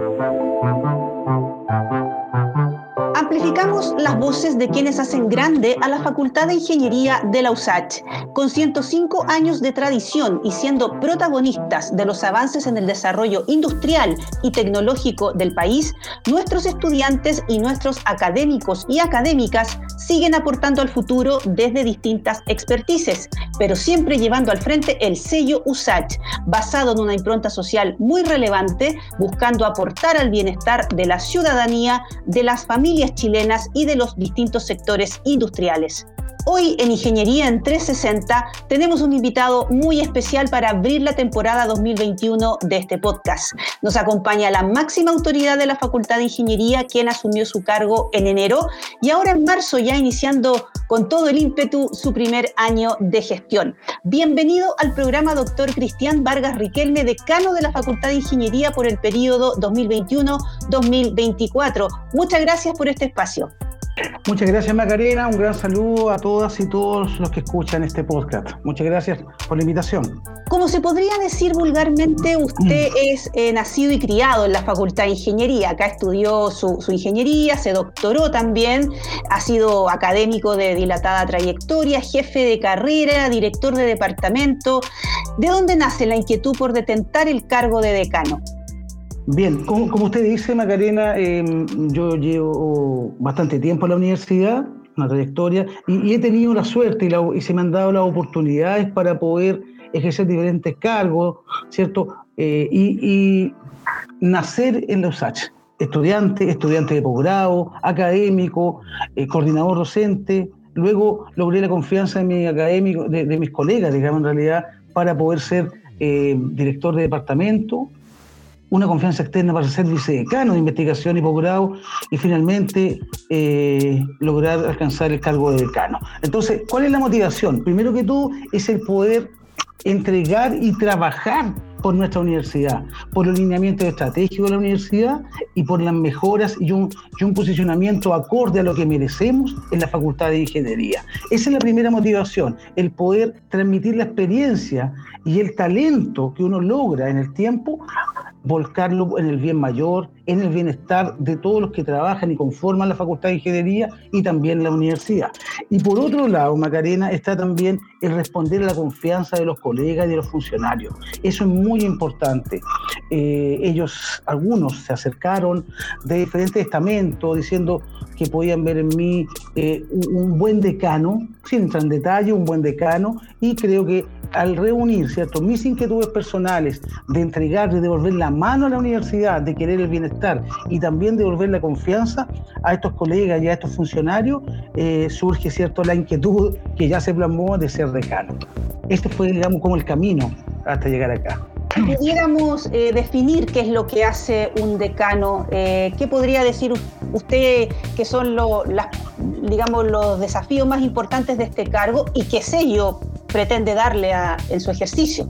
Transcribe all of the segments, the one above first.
Thank you. Amplificamos las voces de quienes hacen grande a la Facultad de Ingeniería de la USACH. Con 105 años de tradición y siendo protagonistas de los avances en el desarrollo industrial y tecnológico del país, nuestros estudiantes y nuestros académicos y académicas siguen aportando al futuro desde distintas expertices, pero siempre llevando al frente el sello USACH, basado en una impronta social muy relevante, buscando aportar al bienestar de la ciudadanía, de las familias chilenas y de los distintos sectores industriales. Hoy en Ingeniería en 360 tenemos un invitado muy especial para abrir la temporada 2021 de este podcast. Nos acompaña la máxima autoridad de la Facultad de Ingeniería, quien asumió su cargo en enero y ahora en marzo ya iniciando con todo el ímpetu su primer año de gestión. Bienvenido al programa doctor Cristian Vargas Riquelme, decano de la Facultad de Ingeniería por el periodo 2021-2024. Muchas gracias por este espacio. Muchas gracias Macarena, un gran saludo a todas y todos los que escuchan este podcast. Muchas gracias por la invitación. Como se podría decir vulgarmente, usted mm. es eh, nacido y criado en la Facultad de Ingeniería. Acá estudió su, su, ingeniería, se doctoró también, ha sido académico de dilatada trayectoria, jefe de carrera, director de departamento. ¿De dónde nace la inquietud por detentar el cargo de decano? Bien, como, usted dice, Macarena, em, yo llevo bastante tiempo en la universidad, una trayectoria, y, he tenido la suerte y, se me han dado las oportunidades para poder ejercer diferentes cargos, ¿cierto? Eh, y, nacer en la USACH. Estudiante, estudiante de posgrado, académico, eh, coordinador docente. Luego logré la confianza de, mi académico, de, mis colegas, digamos, en realidad, para poder ser eh, director de departamento una confianza externa para ser vicedecano de investigación y posgrado y finalmente eh, lograr alcanzar el cargo de decano. Entonces, ¿cuál es la motivación? Primero que todo es el poder entregar y trabajar por nuestra universidad, por el lineamiento estratégico de la universidad y por las mejoras y y un, posicionamiento acorde a lo que merecemos en la Facultad de Ingeniería. Esa es la primera motivación, el poder transmitir la experiencia y el talento que uno logra en el tiempo volcarlo en el bien mayor, en el bienestar de todos los que trabajan y conforman la Facultad de Ingeniería y también la universidad. Y por otro lado, Macarena, está también el responder a la confianza de los colegas y de los funcionarios. Eso es muy importante. Eh, ellos, algunos se acercaron de diferentes estamentos diciendo que podían ver en mí eh, un, buen decano, sin entrar en detalle, un buen decano, y creo que al reunir ¿cierto? mis inquietudes personales de entregar, de devolver la mano a la universidad, de querer el bienestar y también devolver la confianza a estos colegas y a estos funcionarios, eh, surge ¿cierto? la inquietud que ya se plasmó de ser decano. Este fue, digamos, como el camino hasta llegar acá. Pudiéramos eh, definir qué es lo que hace un decano, eh, ¿qué podría decir usted que son las, digamos, los desafíos más importantes de este cargo y qué sello pretende darle en su ejercicio?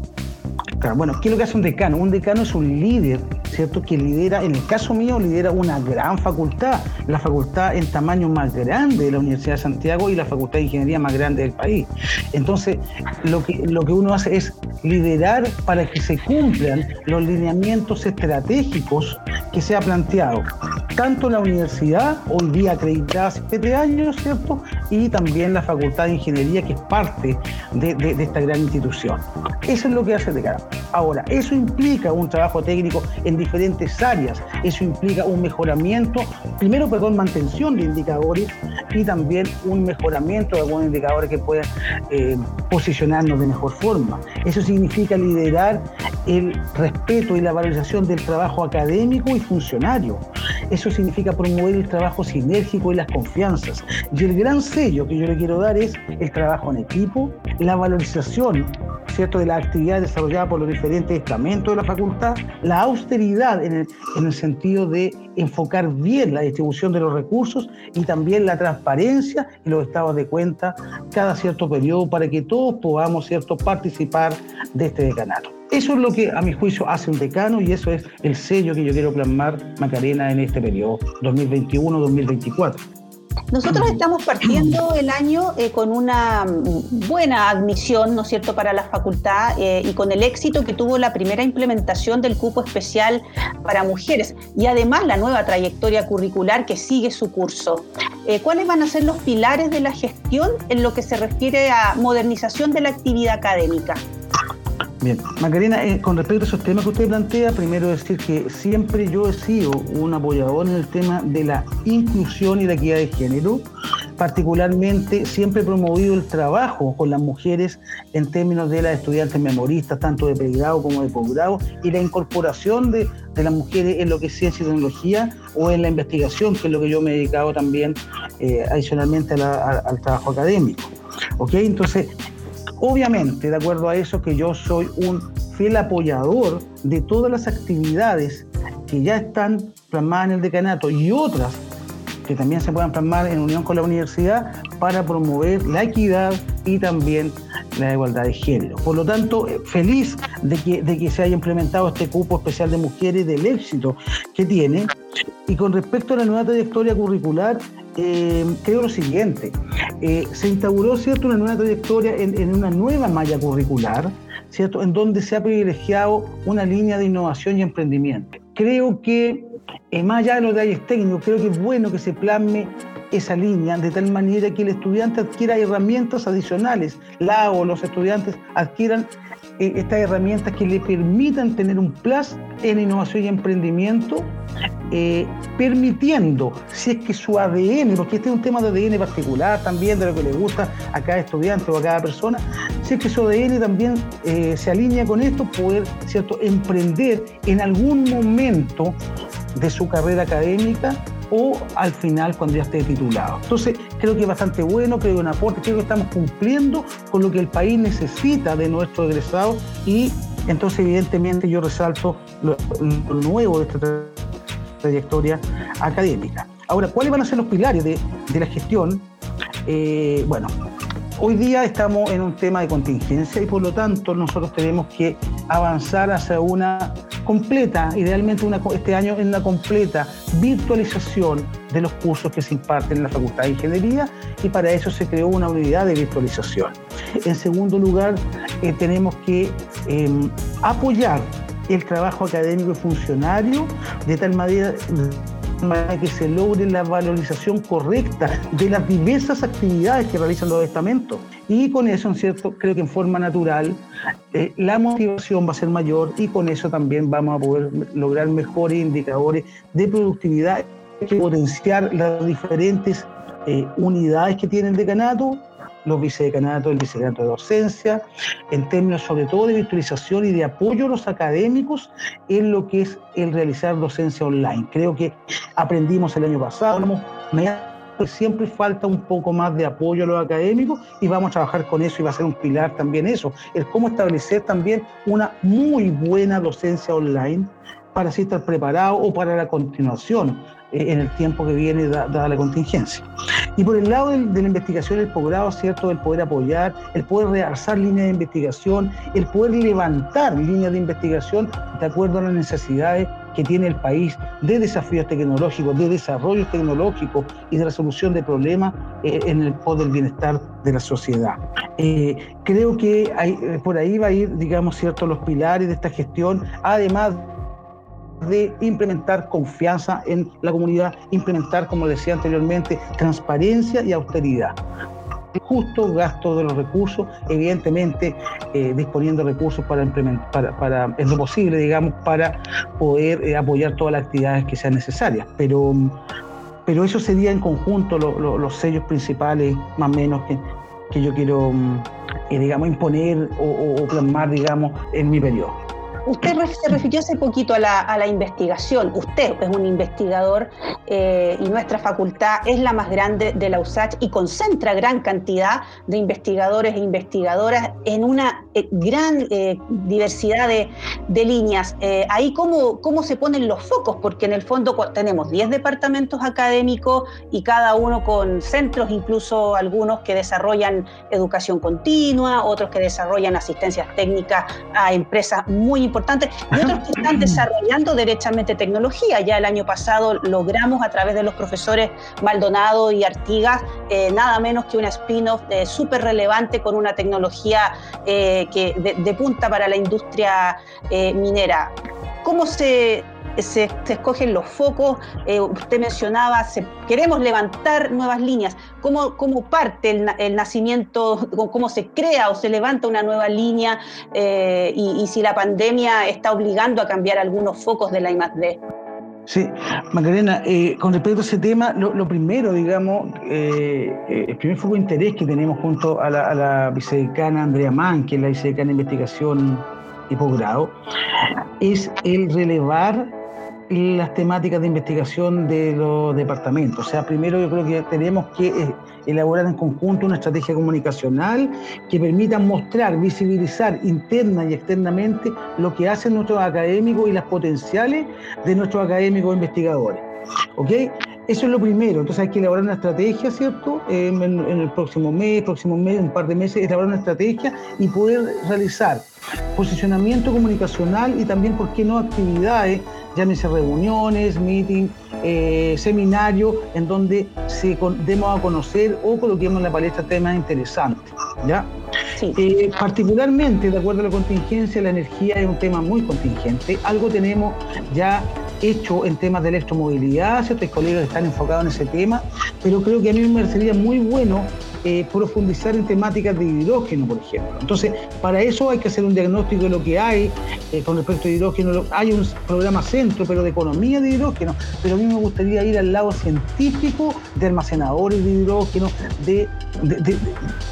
Bueno, ¿qué es lo que hace un decano? Un decano es un líder, ¿cierto? Que lidera, en el caso mío, lidera una gran facultad, la facultad en tamaño más grande de la Universidad de Santiago y la facultad de ingeniería más grande del país. Entonces, lo que, lo que uno hace es liderar para que se cumplan los lineamientos estratégicos que se ha planteado, tanto la universidad, hoy día acreditada hace siete años, ¿cierto? Y también la facultad de ingeniería, que es parte de, de esta gran institución. Eso es lo que hace decano. Ahora, eso implica un trabajo técnico en diferentes áreas, eso implica un mejoramiento, primero, perdón, mantención de indicadores y también un mejoramiento de algunos indicadores que puedan eh, posicionarnos de mejor forma. Eso significa liderar el respeto y la valorización del trabajo académico y funcionario. Eso significa promover el trabajo sinérgico y las confianzas. Y el gran sello que yo le quiero dar es el trabajo en equipo, la valorización ¿cierto? de la actividad desarrollada por los diferentes estamentos de la facultad, la austeridad en el, en el sentido de enfocar bien la distribución de los recursos y también la transparencia y los estados de cuenta cada cierto periodo para que todos podamos ¿cierto? participar de este decanato. Eso es lo que a mi juicio hace un decano y eso es el sello que yo quiero plasmar, Macarena, en este periodo 2021-2024. Nosotros estamos partiendo el año eh, con una buena admisión, ¿no cierto?, para la facultad eh, y con el éxito que tuvo la primera implementación del cupo especial para mujeres y además la nueva trayectoria curricular que sigue su curso. Eh, ¿Cuáles van a ser los pilares de la gestión en lo que se refiere a modernización de la actividad académica? Bien, Macarena, eh, con respecto a esos temas que usted plantea, primero decir que siempre yo he sido un apoyador en el tema de la inclusión y la equidad de género. Particularmente siempre he promovido el trabajo con las mujeres en términos de las estudiantes memoristas, tanto de pregrado como de posgrado, y la incorporación de, las mujeres en lo que es ciencia y tecnología o en la investigación, que es lo que yo me he dedicado también eh, adicionalmente al trabajo académico. ¿Ok? Entonces, Obviamente, de acuerdo a eso, que yo soy un fiel apoyador de todas las actividades que ya están plasmadas en el decanato y otras que también se puedan plasmar en unión con la universidad para promover la equidad y también la igualdad de género. Por lo tanto, eh, feliz de que, de que se haya implementado este cupo especial de mujeres, del éxito que tiene. Y con respecto a la nueva trayectoria curricular, eh, creo lo siguiente. Eh, se instauró ¿cierto? una nueva trayectoria en, una nueva malla curricular, ¿cierto? en donde se ha privilegiado una línea de innovación y emprendimiento. Creo que, eh, más allá de los detalles técnicos, creo que es bueno que se plasme esa línea de tal manera que el estudiante adquiera herramientas adicionales, la o los estudiantes adquieran eh, estas herramientas que le permitan tener un plus en innovación y emprendimiento, eh, permitiendo, si es que su ADN, porque este es un tema de ADN particular también, de lo que le gusta a cada estudiante o a cada persona, si es que su ADN también eh, se alinea con esto, poder ¿cierto? emprender en algún momento de su carrera académica o al final cuando ya esté titulado. Entonces, creo que es bastante bueno, creo que es un aporte, creo que estamos cumpliendo con lo que el país necesita de nuestros egresados y entonces evidentemente yo resalto lo, nuevo de esta trayectoria académica. Ahora, ¿cuáles van a ser los pilares de, la gestión? Eh, bueno, Hoy día estamos en un tema de contingencia y por lo tanto nosotros tenemos que avanzar hacia una completa, idealmente este año en una completa virtualización de los cursos que se imparten en la Facultad de Ingeniería y para eso se creó una unidad de virtualización. En segundo lugar, eh, tenemos que em, apoyar el trabajo académico y funcionario de tal manera para que se logre la valorización correcta de las diversas actividades que realizan los estamentos. Y con eso, en cierto, creo que en forma natural, eh, la motivación va a ser mayor y con eso también vamos a poder lograr mejores indicadores de productividad que potenciar las diferentes eh, unidades que tiene el decanato los vicedecanatos, el vicedecanato de docencia, en términos sobre todo de virtualización y de apoyo a los académicos en lo que es el realizar docencia online. Creo que aprendimos el año pasado, siempre falta un poco más de apoyo a los académicos y vamos a trabajar con eso y va a ser un pilar también eso, el cómo establecer también una muy buena docencia online para así estar preparado o para la continuación en el tiempo que viene dada la contingencia. Y por el lado de, la investigación, el posgrado, ¿cierto? El poder apoyar, el poder realzar líneas de investigación, el poder levantar líneas de investigación de acuerdo a las necesidades que tiene el país de desafíos tecnológicos, de desarrollo tecnológico y de resolución de problemas eh, en el poder del bienestar de la sociedad. Eh, creo que por ahí va a ir, digamos, cierto, los pilares de esta gestión, además de implementar confianza en la comunidad, implementar, como decía anteriormente, transparencia y austeridad. Justo gasto de los recursos, evidentemente eh, disponiendo recursos para implementar, para, en lo posible, digamos, para poder eh, apoyar todas las actividades que sean necesarias. Pero, pero eso sería en conjunto los sellos principales, más o menos, que, que yo quiero, mm, eh, digamos, imponer o, o plasmar, digamos, en mi periodo. Usted se refirió hace poquito a la, investigación. Usted es un investigador eh, y nuestra facultad es la más grande de la USACH y concentra gran cantidad de investigadores e investigadoras en una eh, gran eh, diversidad de, líneas. ahí cómo, cómo se ponen los focos, porque en el fondo tenemos 10 departamentos académicos y cada uno con centros, incluso algunos que desarrollan educación continua, otros que desarrollan asistencias técnicas a empresas muy importantes, y otros que están desarrollando derechamente tecnología. Ya el año pasado logramos a través de los profesores Maldonado y Artigas eh, nada menos que una spin-off eh, súper relevante con una tecnología eh, que de, punta para la industria minera. ¿Cómo se, se, escogen los focos. Eh, usted mencionaba, queremos levantar nuevas líneas. ¿Cómo, cómo parte el, nacimiento, cómo se crea o se levanta una nueva línea eh, y, si la pandemia está obligando a cambiar algunos focos de la I+.D.? Sí, Macarena, eh, con respecto a ese tema, lo, primero, digamos, el primer foco de interés que tenemos junto a la, a la vicedecana Andrea Mann, que es la vicedecana de investigación y posgrado, es el relevar las temáticas de investigación de los departamentos. O sea, primero yo creo que tenemos que eh, elaborar en conjunto una estrategia comunicacional que permita mostrar, visibilizar interna y externamente lo que hacen nuestros académicos y las potenciales de nuestros académicos investigadores. ¿Ok? Eso es lo primero. Entonces hay que elaborar una estrategia, ¿cierto? en, el próximo mes, próximo mes, un par de meses, elaborar una estrategia y poder realizar posicionamiento comunicacional y también, ¿por qué no?, actividades, llámese reuniones, meeting, eh, seminarios, en donde se demos a conocer o coloquemos en la palestra temas interesantes, ¿ya? Eh, particularmente, de acuerdo a la contingencia, la energía es un tema muy contingente. Algo tenemos ya hecho en temas de electromovilidad, ¿cierto? Hay colegas están enfocados en ese tema, pero creo que a mí me parecería muy bueno eh, profundizar en temáticas de hidrógeno, por ejemplo. Entonces, para eso hay que hacer un diagnóstico de lo que hay eh, con respecto a hidrógeno. Hay un programa centro, pero de economía de hidrógeno, pero a mí me gustaría ir al lado científico de almacenadores de hidrógeno, de,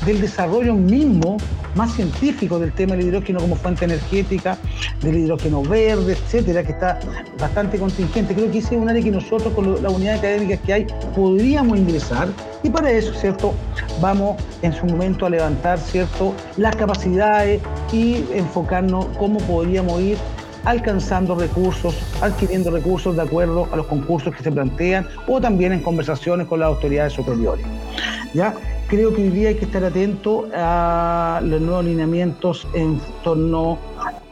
del desarrollo mismo más científico del tema del hidrógeno como fuente energética, del hidrógeno verde, etcétera, que está bastante contingente. Creo que ese es un área que nosotros, con las unidades académicas que hay, podríamos ingresar y para eso, ¿cierto? Vamos en su momento a levantar, ¿cierto? Las capacidades y enfocarnos cómo podríamos ir alcanzando recursos, adquiriendo recursos de acuerdo a los concursos que se plantean o también en conversaciones con las autoridades superiores. ¿Ya? Creo que hoy día hay que estar atento a los nuevos alineamientos en torno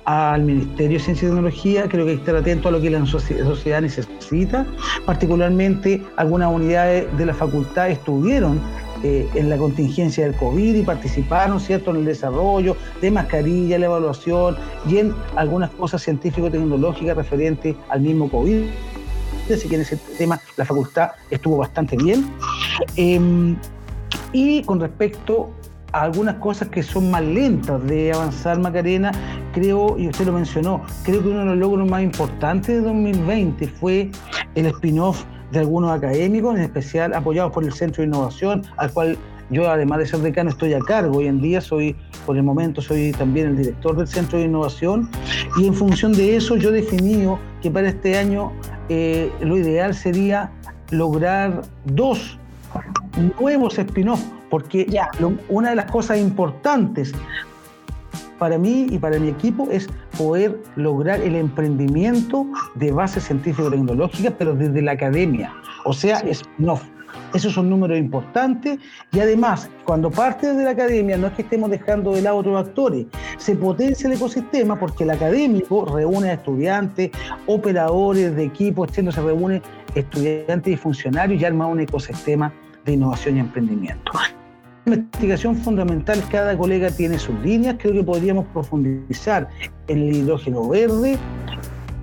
al Ministerio de Ciencia y Tecnología, creo que hay que estar atento a lo que la sociedad necesita, particularmente algunas unidades de la facultad estuvieron eh, en la contingencia del COVID y participaron, ¿cierto?, en el desarrollo de mascarilla, la evaluación y en algunas cosas científico-tecnológicas referentes al mismo COVID. Así que en ese tema la facultad estuvo bastante bien. Em, y con respecto algunas cosas que son más lentas de avanzar Macarena, creo, y usted lo mencionó, creo que uno de los logros más importantes de 2020 fue el spin-off de algunos académicos, en especial apoyados por el Centro de Innovación, al cual yo además de ser decano estoy a cargo. Hoy en día soy, por el momento, soy también el director del Centro de Innovación y en función de eso yo he definido que para este año eh, lo ideal sería lograr dos nuevos spin-offs porque una de las cosas importantes para mí y para mi equipo es poder lograr el emprendimiento de base científico-tecnológica, pero desde la academia. O sea, es no. Esos son números importantes y además, cuando parte de la academia, no es que estemos dejando de lado otros actores, se potencia el ecosistema porque el académico reúne a estudiantes, operadores de equipos, se reúne estudiantes y funcionarios y arma un ecosistema de innovación y emprendimiento. Investigación fundamental, cada colega tiene sus líneas, creo que podríamos profundizar en el hidrógeno verde,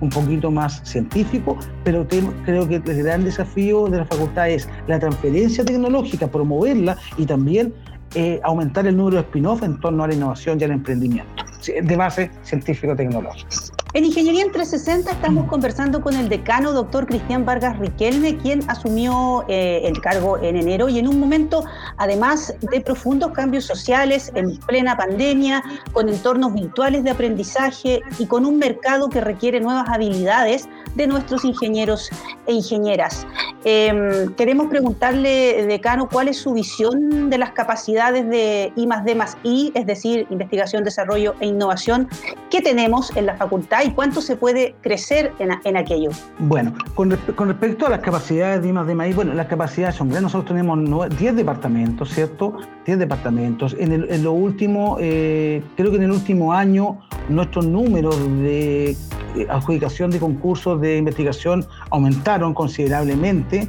un poquito más científico, pero creo que el gran desafío de la facultad es la transferencia tecnológica, promoverla y también eh, aumentar el número de spin-off en torno a la innovación y al emprendimiento de base científico-tecnológica. En Ingeniería en 360 estamos conversando con el decano, doctor Cristian Vargas Riquelme, quien asumió eh, el cargo en enero y en un momento, además de profundos cambios sociales, en plena pandemia, con entornos virtuales de aprendizaje y con un mercado que requiere nuevas habilidades de nuestros ingenieros e ingenieras. Em, queremos preguntarle, decano, cuál es su visión de las capacidades de I D I, es decir, investigación, desarrollo e innovación que tenemos en la facultad y cuánto se puede crecer en, aquello. Bueno, con, respecto a las capacidades de I+, de maíz, bueno, las capacidades son grandes. Nosotros tenemos 10 departamentos, ¿cierto? 10 departamentos. En, lo último, eh, creo que en el último año nuestros números de eh, adjudicación de concursos de investigación aumentaron considerablemente.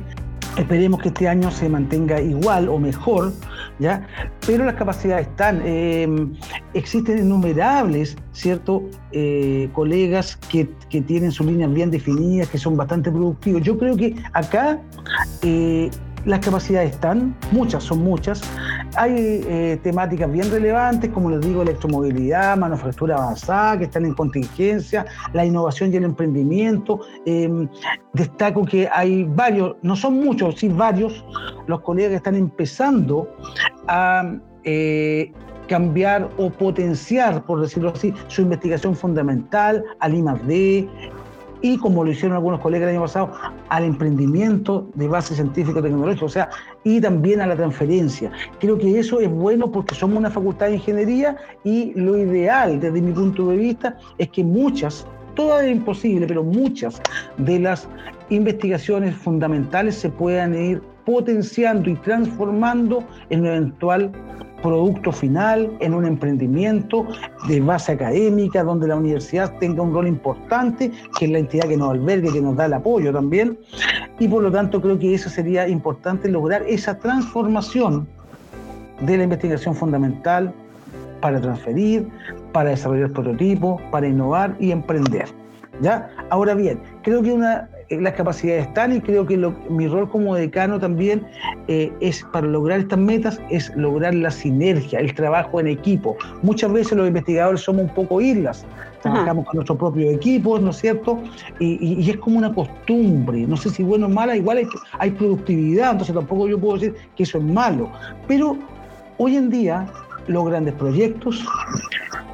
Esperemos que este año se mantenga igual o mejor, ¿ya? Pero las capacidades están. Eh, existen innumerables, ¿cierto? Eh, colegas que, que, tienen sus líneas bien definidas, que son bastante productivos. Yo creo que acá las capacidades están, muchas, son muchas. Hay eh, temáticas bien relevantes, como les digo, electromovilidad, manufactura avanzada, que están en contingencia, la innovación y el emprendimiento. Em, destaco que hay varios, no son muchos, sí varios, los colegas que están empezando a eh, cambiar o potenciar, por decirlo así, su investigación fundamental al I+.D., y como lo hicieron algunos colegas el año pasado, al emprendimiento de base científico-tecnológica, o sea, y también a la transferencia. Creo que eso es bueno porque somos una facultad de ingeniería y lo ideal desde mi punto de vista es que muchas, todas es imposible, pero muchas de las investigaciones fundamentales se puedan ir potenciando y transformando en un eventual producto final, en un emprendimiento de base académica, donde la universidad tenga un rol importante, que es la entidad que nos albergue, que nos da el apoyo también. Y por lo tanto creo que eso sería importante lograr esa transformación de la investigación fundamental para transferir, para desarrollar prototipos, para innovar y emprender. ¿Ya? Ahora bien, creo que una las capacidades están y creo que mi rol como decano también eh, es para lograr estas metas, es lograr la sinergia, el trabajo en equipo. Muchas veces los investigadores somos un poco islas, trabajamos con nuestros propios equipos, ¿no es cierto? Y, es como una costumbre, no sé si bueno o mala, igual hay, hay productividad, entonces tampoco yo puedo decir que eso es malo, pero hoy en día los grandes proyectos,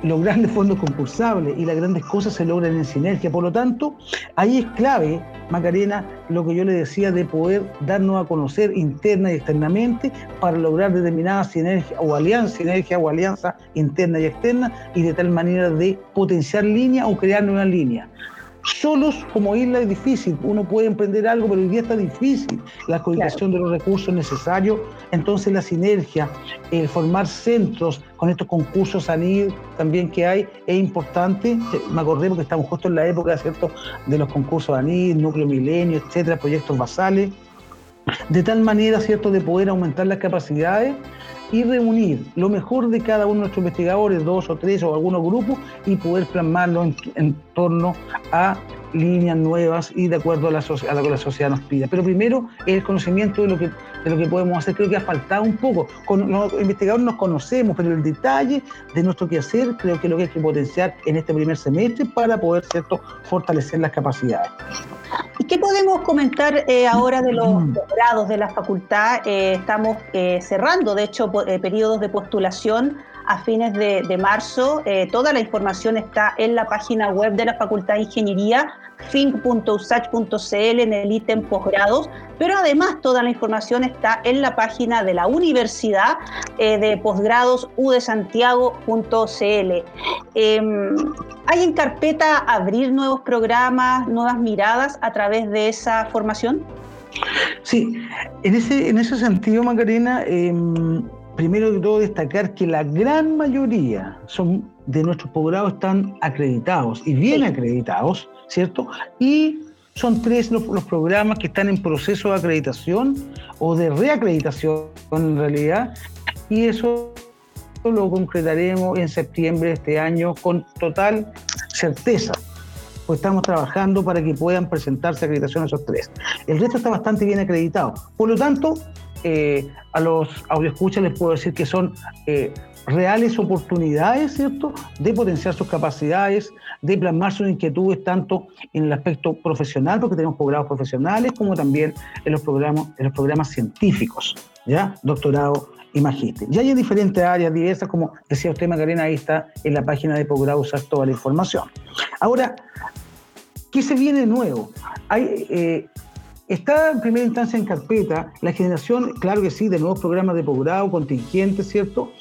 los grandes fondos concursables y las grandes cosas se logran en sinergia. Por lo tanto, ahí es clave, Macarena, lo que yo le decía de poder darnos a conocer interna y externamente para lograr determinadas sinergias o alianzas, sinergia o alianza interna y externa y de tal manera de potenciar línea o crear nuevas líneas. Solos como isla es difícil, uno puede emprender algo, pero hoy día está difícil. La coordinación de los recursos necesarios, entonces la sinergia, el formar centros con estos concursos ANID también que hay es importante, me acordé porque estamos justo en la época ¿cierto? de los concursos ANID, núcleo milenio, etcétera, proyectos basales, de tal manera ¿cierto? de poder aumentar las capacidades y reunir lo mejor de cada uno de nuestros investigadores, dos o tres o algunos grupos, y poder plasmarlo en, torno a líneas nuevas y de acuerdo a, la, a lo que la sociedad nos pida. Pero primero el conocimiento de lo que, de lo que podemos hacer. Creo que ha faltado un poco. Con, los investigadores nos conocemos, pero el detalle de nuestro quehacer creo que es lo que hay que potenciar en este primer semestre para poder ¿cierto? fortalecer las capacidades. ¿Y qué podemos comentar eh, ahora de los mm. grados de la facultad? Eh, estamos eh, cerrando, de hecho, periodos de postulación a fines de, marzo. toda la información está en la página web de la Facultad de Ingeniería, think.usach.cl en el ítem posgrados, pero además toda la información está en la página de la Universidad de Posgrados udesantiago.cl. Em, ¿Hay en carpeta abrir nuevos programas, nuevas miradas a través de esa formación? Sí, en ese, en ese sentido, Macarena, em, primero que todo destacar que la gran mayoría son, de nuestros posgrados están acreditados y bien acreditados, ¿cierto? Y son tres los, los, programas que están en proceso de acreditación o de reacreditación en realidad, y eso lo concretaremos en septiembre de este año con total certeza. Pues estamos trabajando para que puedan presentarse acreditación esos tres. El resto está bastante bien acreditado. Por lo tanto, eh, a los audioscuchas les puedo decir que son eh, reales oportunidades, ¿cierto?, de potenciar sus capacidades, de plasmar sus inquietudes tanto en el aspecto profesional, porque tenemos programas profesionales, como también en los programas, en los programas científicos, ¿ya? Doctorado y magíster. Ya hay diferentes áreas diversas, como decía usted, Macarena, ahí está en la página de posgrado toda la información. Ahora, ¿qué se viene nuevo? Hay, eh, está en primera instancia en carpeta la generación, claro que sí, de nuevos programas de posgrado, contingentes, ¿cierto?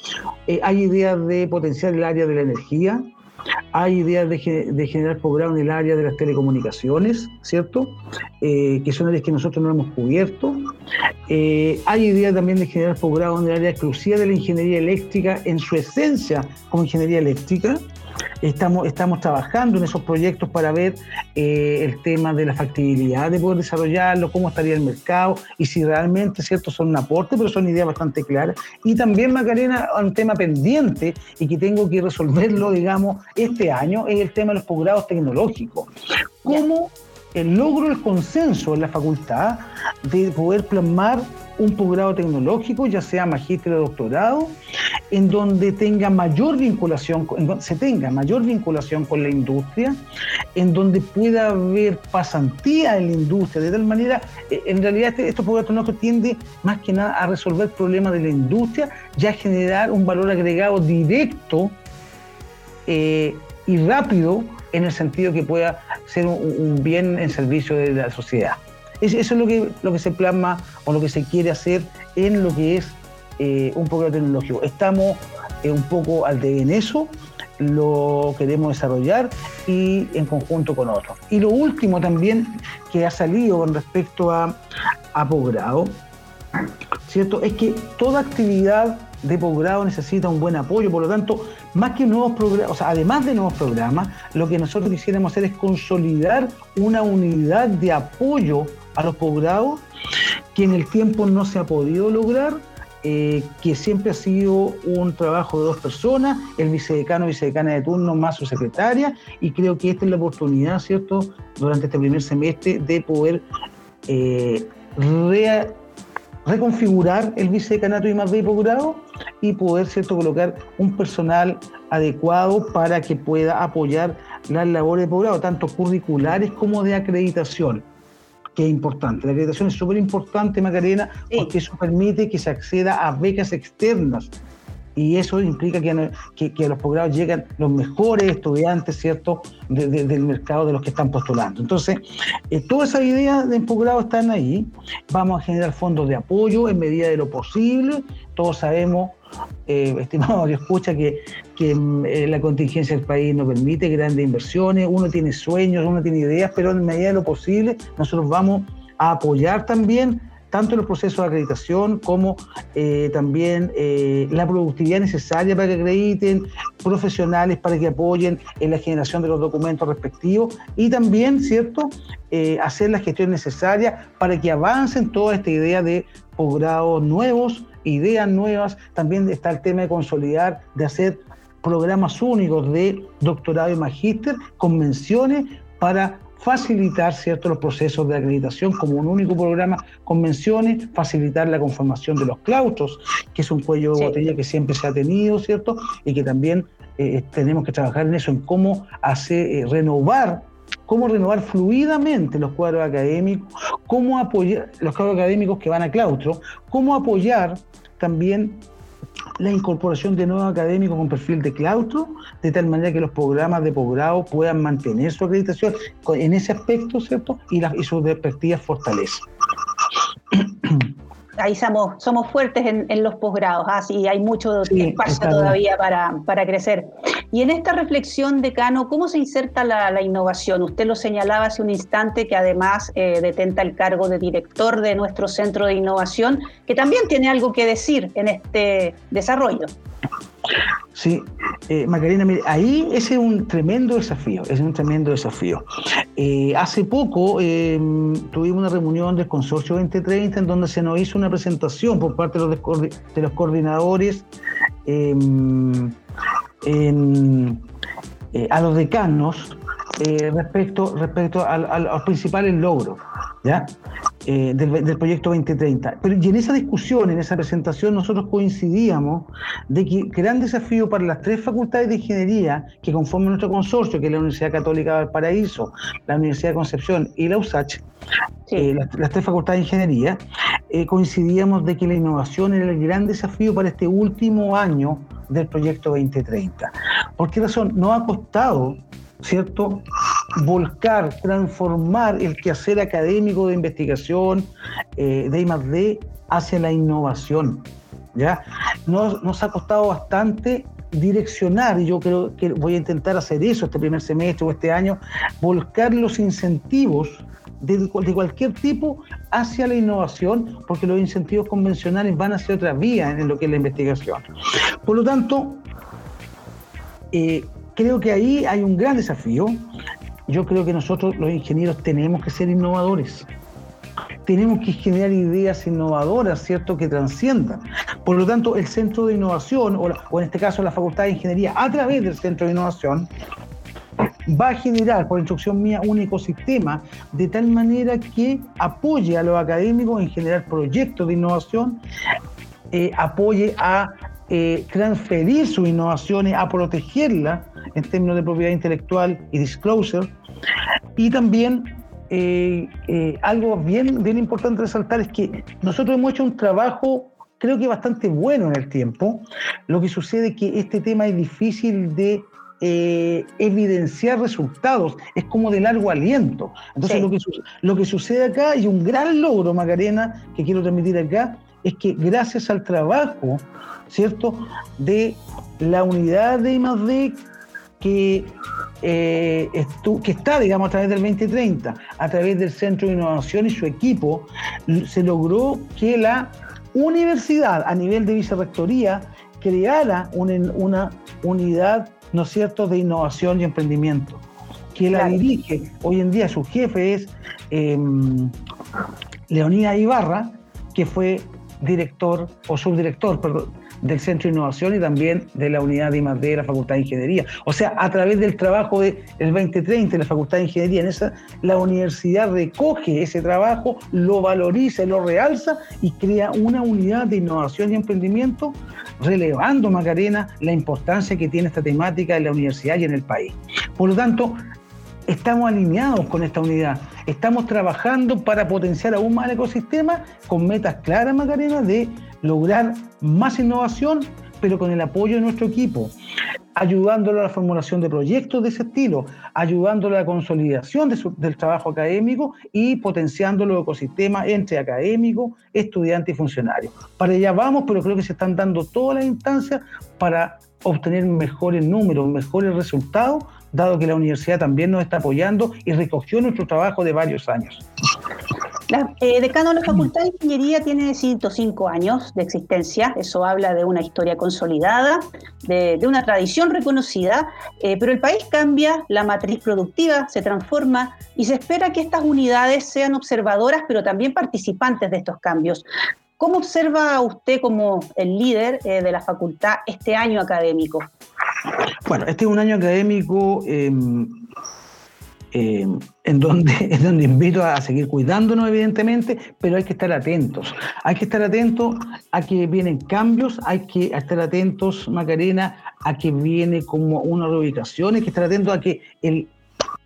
Eh, hay ideas de potenciar el área de la energía, hay ideas de, generar posgrado en el área de las telecomunicaciones, ¿cierto? Eh, que son áreas que nosotros no hemos cubierto. Eh, hay ideas también de generar posgrado en el área exclusiva de la ingeniería eléctrica, en su esencia como ingeniería eléctrica. Estamos, estamos trabajando en esos proyectos para ver eh, el tema de la factibilidad de poder desarrollarlo, cómo estaría el mercado y si realmente cierto son un aporte, pero son ideas bastante claras. Y también, Macarena, un tema pendiente y que tengo que resolverlo, digamos, este año, es el tema de los posgrados tecnológicos. ¿Cómo el logro el consenso en la facultad de poder plasmar un posgrado tecnológico, ya sea magíster o doctorado, en donde tenga mayor vinculación, se tenga mayor vinculación con la industria, en donde pueda haber pasantía en la industria, de tal manera, eh, en realidad este, estos posgrados tecnológicos tienden más que nada a resolver problemas de la industria, ya a generar un valor agregado directo eh, y rápido en el sentido que pueda ser un, bien en servicio de la sociedad. Eso es lo que, lo que se plasma o lo que se quiere hacer en lo que es eh, un programa tecnológico. Estamos eh, un poco al de en eso, lo queremos desarrollar y en conjunto con otros. Y lo último también que ha salido con respecto a, a ¿cierto? Es que toda actividad de posgrado necesita un buen apoyo, por lo tanto, más que nuevos programas, o sea, además de nuevos programas, lo que nosotros quisiéramos hacer es consolidar una unidad de apoyo a los posgrados que en el tiempo no se ha podido lograr, eh, que siempre ha sido un trabajo de dos personas, el vicedecano, vicedecana de turno más su secretaria, y creo que esta es la oportunidad, ¿cierto?, durante este primer semestre de poder eh, reconfigurar el vicedecanato y más de posgrado y poder ¿cierto? colocar un personal adecuado para que pueda apoyar las labores de posgrado, tanto curriculares como de acreditación, que es importante. La acreditación es súper importante, Macarena, porque eso permite que se acceda a becas externas y eso implica que, que, a los posgrados llegan los mejores estudiantes, ¿cierto?, del mercado de los que están postulando. Entonces, eh, todas esas ideas de posgrado están ahí. Vamos a generar fondos de apoyo en medida de lo posible. Todos sabemos, eh, estimado que escucha, que, que mm, eh, la contingencia del país no permite grandes inversiones. Uno tiene sueños, uno tiene ideas, pero en medida de lo posible nosotros vamos a apoyar también tanto los procesos de acreditación como eh, también la productividad necesaria para que acrediten, profesionales para que apoyen en la generación de los documentos respectivos y también, ¿cierto?, hacer la gestión necesaria para que avancen toda esta idea de posgrados nuevos, ideas nuevas. También está el tema de consolidar, de hacer programas únicos de doctorado y magíster, convenciones para facilitar ¿cierto? los procesos de acreditación como un único programa, convenciones, facilitar la conformación de los claustros, que es un cuello de botella que siempre se ha tenido, ¿cierto? Y que también eh, tenemos que trabajar en eso, en cómo hacer, eh, renovar cómo renovar fluidamente los cuadros académicos, cómo apoyar los cuadros académicos que van a claustro, cómo apoyar también la incorporación de nuevos académicos con perfil de claustro, de tal manera que los programas de posgrado puedan mantener su acreditación en ese aspecto, ¿cierto? Y, sus respectivas fortalezas ahí somos, somos fuertes en, los posgrados, así ¿ah? hay mucho espacio todavía para, para, crecer. Y en esta reflexión, decano, ¿cómo se inserta la, innovación? Usted lo señalaba hace un instante que además eh, detenta el cargo de director de nuestro centro de innovación, que también tiene algo que decir en este desarrollo. Sí, eh, Macarena, mire, ahí ese es un tremendo desafío, es un tremendo desafío. Eh, hace poco em, tuvimos una reunión del Consorcio 2030 en donde se nos hizo una presentación por parte de los, coordinadores em, eh, a los decanos respecto, respecto a, a, los principales logros. ¿ya? Eh, del, proyecto 2030. Pero y en esa discusión, en esa presentación, nosotros coincidíamos de que gran desafío para las tres facultades de ingeniería que conforman nuestro consorcio, que es la Universidad Católica del Paraíso, la Universidad de Concepción y la USACH, eh, las, tres facultades de ingeniería, eh, coincidíamos de que la innovación era el gran desafío para este último año del proyecto 2030. ¿Por qué razón? No ha costado ¿cierto? Volcar, transformar el quehacer académico de investigación eh, de I+D hacia la innovación. ¿ya? Nos, ha costado bastante direccionar, y yo creo que voy a intentar hacer eso este primer semestre o este año, volcar los incentivos de, de, cualquier tipo hacia la innovación, porque los incentivos convencionales van hacia otra vía en lo que es la investigación. Por lo tanto, eh, creo que ahí hay un gran desafío. Yo creo que nosotros los ingenieros tenemos que ser innovadores tenemos que generar ideas innovadoras, ¿cierto?, que trasciendan. Por lo tanto, el Centro de Innovación, o, en este caso la Facultad de Ingeniería, a través del Centro de Innovación, va a generar, por instrucción mía, un ecosistema de tal manera que apoye a los académicos en generar proyectos de innovación, eh, apoye a eh, transferir sus innovaciones, a protegerlas en términos de propiedad intelectual y disclosure, y también eh, eh, algo bien, bien importante resaltar es que nosotros hemos hecho un trabajo creo que bastante bueno en el tiempo. Lo que sucede es que este tema es difícil de eh, evidenciar resultados, es como de largo aliento. Entonces lo, que, lo que sucede acá y un gran logro, Macarena, que quiero transmitir acá, es que gracias al trabajo, ¿cierto?, de la unidad de I+D que eh, que está, digamos, a través del 2030, a través del Centro de Innovación y su equipo, se logró que la universidad a nivel de vicerrectoría creara una, unidad, ¿no es cierto?, de innovación y emprendimiento, que la dirige, hoy en día su jefe es eh, Leonida Ibarra, que fue director o subdirector, perdón, del Centro de Innovación y también de la unidad de I+D de la Facultad de Ingeniería. O sea, a través del trabajo del 2030 de la Facultad de Ingeniería, en esa, la universidad recoge ese trabajo, lo valoriza, lo realza y crea una unidad de innovación y emprendimiento, relevando, Macarena, la importancia que tiene esta temática en la universidad y en el país. Por lo tanto, estamos alineados con esta unidad. Estamos trabajando para potenciar aún más el ecosistema con metas claras, Macarena, de lograr más innovación, pero con el apoyo de nuestro equipo, ayudándolo a la formulación de proyectos de ese estilo, ayudándolo a la consolidación del trabajo académico y potenciando los ecosistemas entre académicos, estudiantes y funcionarios. Para allá vamos, pero creo que se están dando todas las instancias para obtener mejores números, mejores resultados, dado que la universidad también nos está apoyando y recogió nuestro trabajo de varios años. La, eh, decano de la Facultad de Ingeniería tiene 105 años de existencia, eso habla de una historia consolidada, de, una tradición reconocida, eh, pero el país cambia, la matriz productiva se transforma y se espera que estas unidades sean observadoras, pero también participantes de estos cambios. ¿Cómo observa usted como el líder eh, de la facultad este año académico? Bueno, este es un año académico em, eh, en, donde, en donde invito a seguir cuidándonos, evidentemente, pero hay que estar atentos. Hay que estar atentos a que vienen cambios, hay que estar atentos, Macarena, a que viene como una reubicación, hay que estar atentos a que el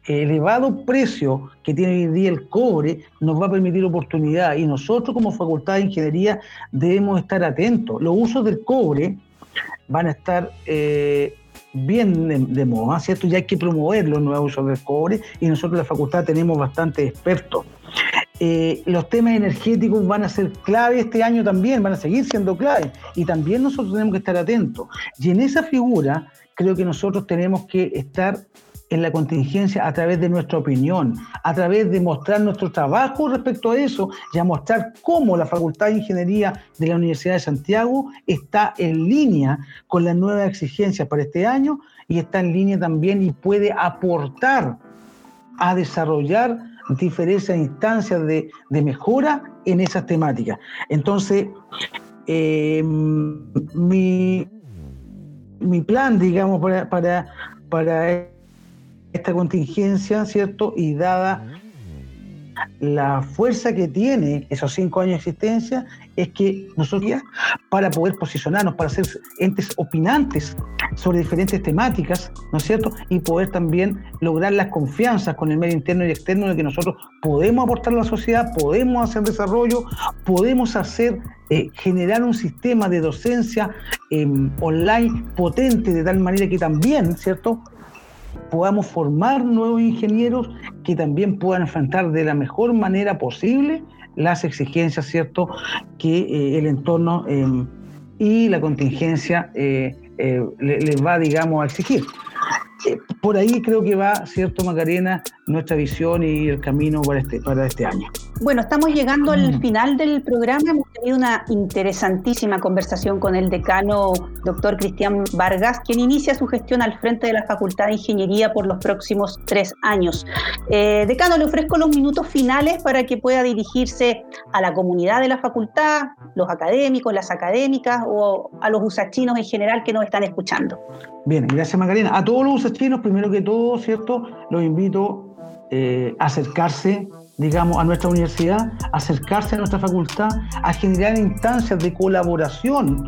elevado precio que tiene hoy día el cobre nos va a permitir oportunidad y nosotros como Facultad de Ingeniería debemos estar atentos. Los usos del cobre van a estar eh, bien de, moda, ¿cierto? Ya hay que promover los nuevos usos del cobre y nosotros en la facultad tenemos bastantes expertos. Eh, los temas energéticos van a ser clave este año también, van a seguir siendo clave y también nosotros tenemos que estar atentos. Y en esa figura creo que nosotros tenemos que estar en la contingencia a través de nuestra opinión, a través de mostrar nuestro trabajo respecto a eso y a mostrar cómo la Facultad de Ingeniería de la Universidad de Santiago está en línea con las nuevas exigencias para este año y está en línea también y puede aportar a desarrollar diferentes instancias de, mejora en esas temáticas. Entonces, eh, mi, mi plan, digamos, para, para esta contingencia, ¿cierto? Y dada la fuerza que tiene esos cinco años de existencia, es que nosotros, para poder posicionarnos, para ser entes opinantes sobre diferentes temáticas, ¿no es cierto? Y poder también lograr las confianzas con el medio interno y externo de que nosotros podemos aportar a la sociedad, podemos hacer desarrollo, podemos hacer, eh, generar un sistema de docencia em, online potente de tal manera que también, ¿cierto? Podamos formar nuevos ingenieros que también puedan enfrentar de la mejor manera posible las exigencias, ¿cierto?, que eh, el entorno em, y la contingencia eh, eh, les va, digamos, a exigir. por ahí creo que va, ¿cierto, Macarena, nuestra visión y el camino para este, para este año. Bueno, estamos llegando al mm. final del programa. Hemos tenido una interesantísima conversación con el decano, doctor Cristian Vargas, quien inicia su gestión al frente de la Facultad de Ingeniería por los próximos tres años. Eh, decano, le ofrezco los minutos finales para que pueda dirigirse a la comunidad de la facultad, los académicos, las académicas o a los usachinos en general que nos están escuchando. Bien, gracias Macarena. A todos los usachinos, primero que todo, ¿cierto? Los invito eh, acercarse digamos, a nuestra universidad, acercarse a nuestra facultad, a generar instancias de colaboración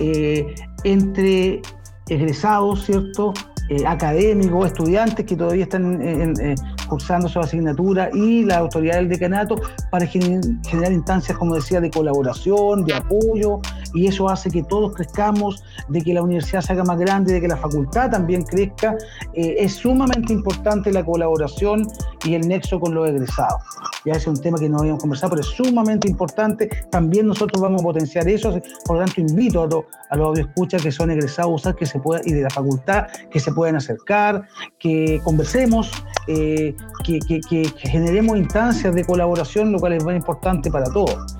eh, entre egresados, ¿cierto? Eh, académicos, estudiantes que todavía están eh, cursando su asignatura y la autoridad del decanato para generar instancias, como decía, de colaboración, de apoyo, y eso hace que todos crezcamos, de que la universidad se haga más grande, de que la facultad también crezca. Eh, es sumamente importante la colaboración y el nexo con los egresados. Ya es un tema que no habíamos conversado, pero es sumamente importante. También nosotros vamos a potenciar eso. Por lo tanto, invito a, a los escuchas que son egresados que se pueda, y de la facultad que se puedan acercar, que conversemos, eh, que, generemos instancias de colaboración, lo cual es muy importante para todos.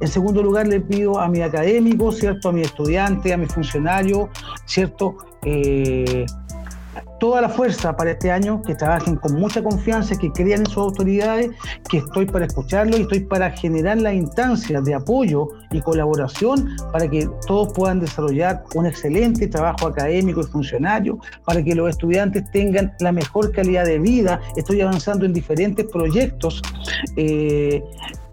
En segundo lugar, le pido a mi académico, ¿cierto? A mi estudiante, a mi funcionario, ¿cierto? Eh, toda la fuerza para este año, que trabajen con mucha confianza, que crean en sus autoridades, que estoy para escucharlos y estoy para generar las instancias de apoyo y colaboración para que todos puedan desarrollar un excelente trabajo académico y funcionario, para que los estudiantes tengan la mejor calidad de vida. Estoy avanzando en diferentes proyectos. Eh,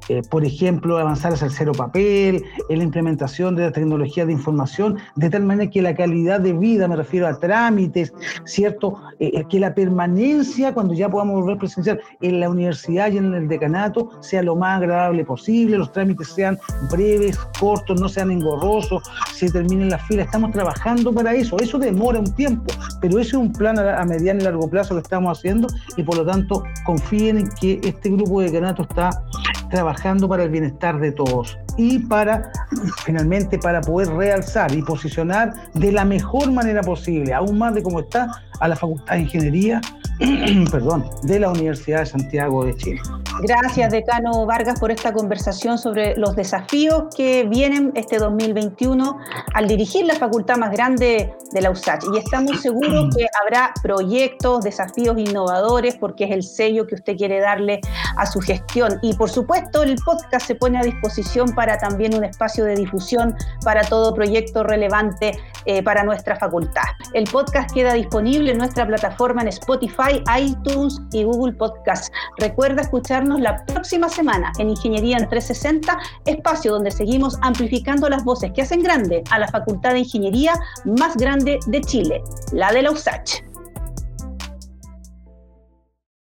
eh, por ejemplo, avanzar hacia el cero papel, en la implementación de la tecnología de información, de tal manera que la calidad de vida, me refiero a trámites, ¿cierto? Eh, eh, que la permanencia, cuando ya podamos volver presencial en la universidad y en el decanato, sea lo más agradable posible, los trámites sean breves, cortos, no sean engorrosos, se terminen las filas. Estamos trabajando para eso. Eso demora un tiempo, pero ese es un plan a, a mediano y largo plazo que estamos haciendo y por lo tanto confíen en que este grupo de decanato está trabajando para el bienestar de todos y para, finalmente, para poder realzar y posicionar de la mejor manera posible, aún más de cómo está, a la Facultad de Ingeniería perdón, de la Universidad de Santiago de Chile. Gracias, decano Vargas, por esta conversación sobre los desafíos que vienen este 2021 al dirigir la facultad más grande de la USACH. Y estamos seguros que habrá proyectos, desafíos innovadores, porque es el sello que usted quiere darle a su gestión. Y por supuesto, el podcast se pone a disposición para también un espacio de difusión para todo proyecto relevante eh, para nuestra facultad. El podcast queda disponible en nuestra plataforma en Spotify iTunes y Google Podcast. Recuerda la próxima semana en Ingeniería en 360, espacio donde seguimos amplificando las voces que hacen grande a la Facultad de Ingeniería más grande de Chile, la de la USACH.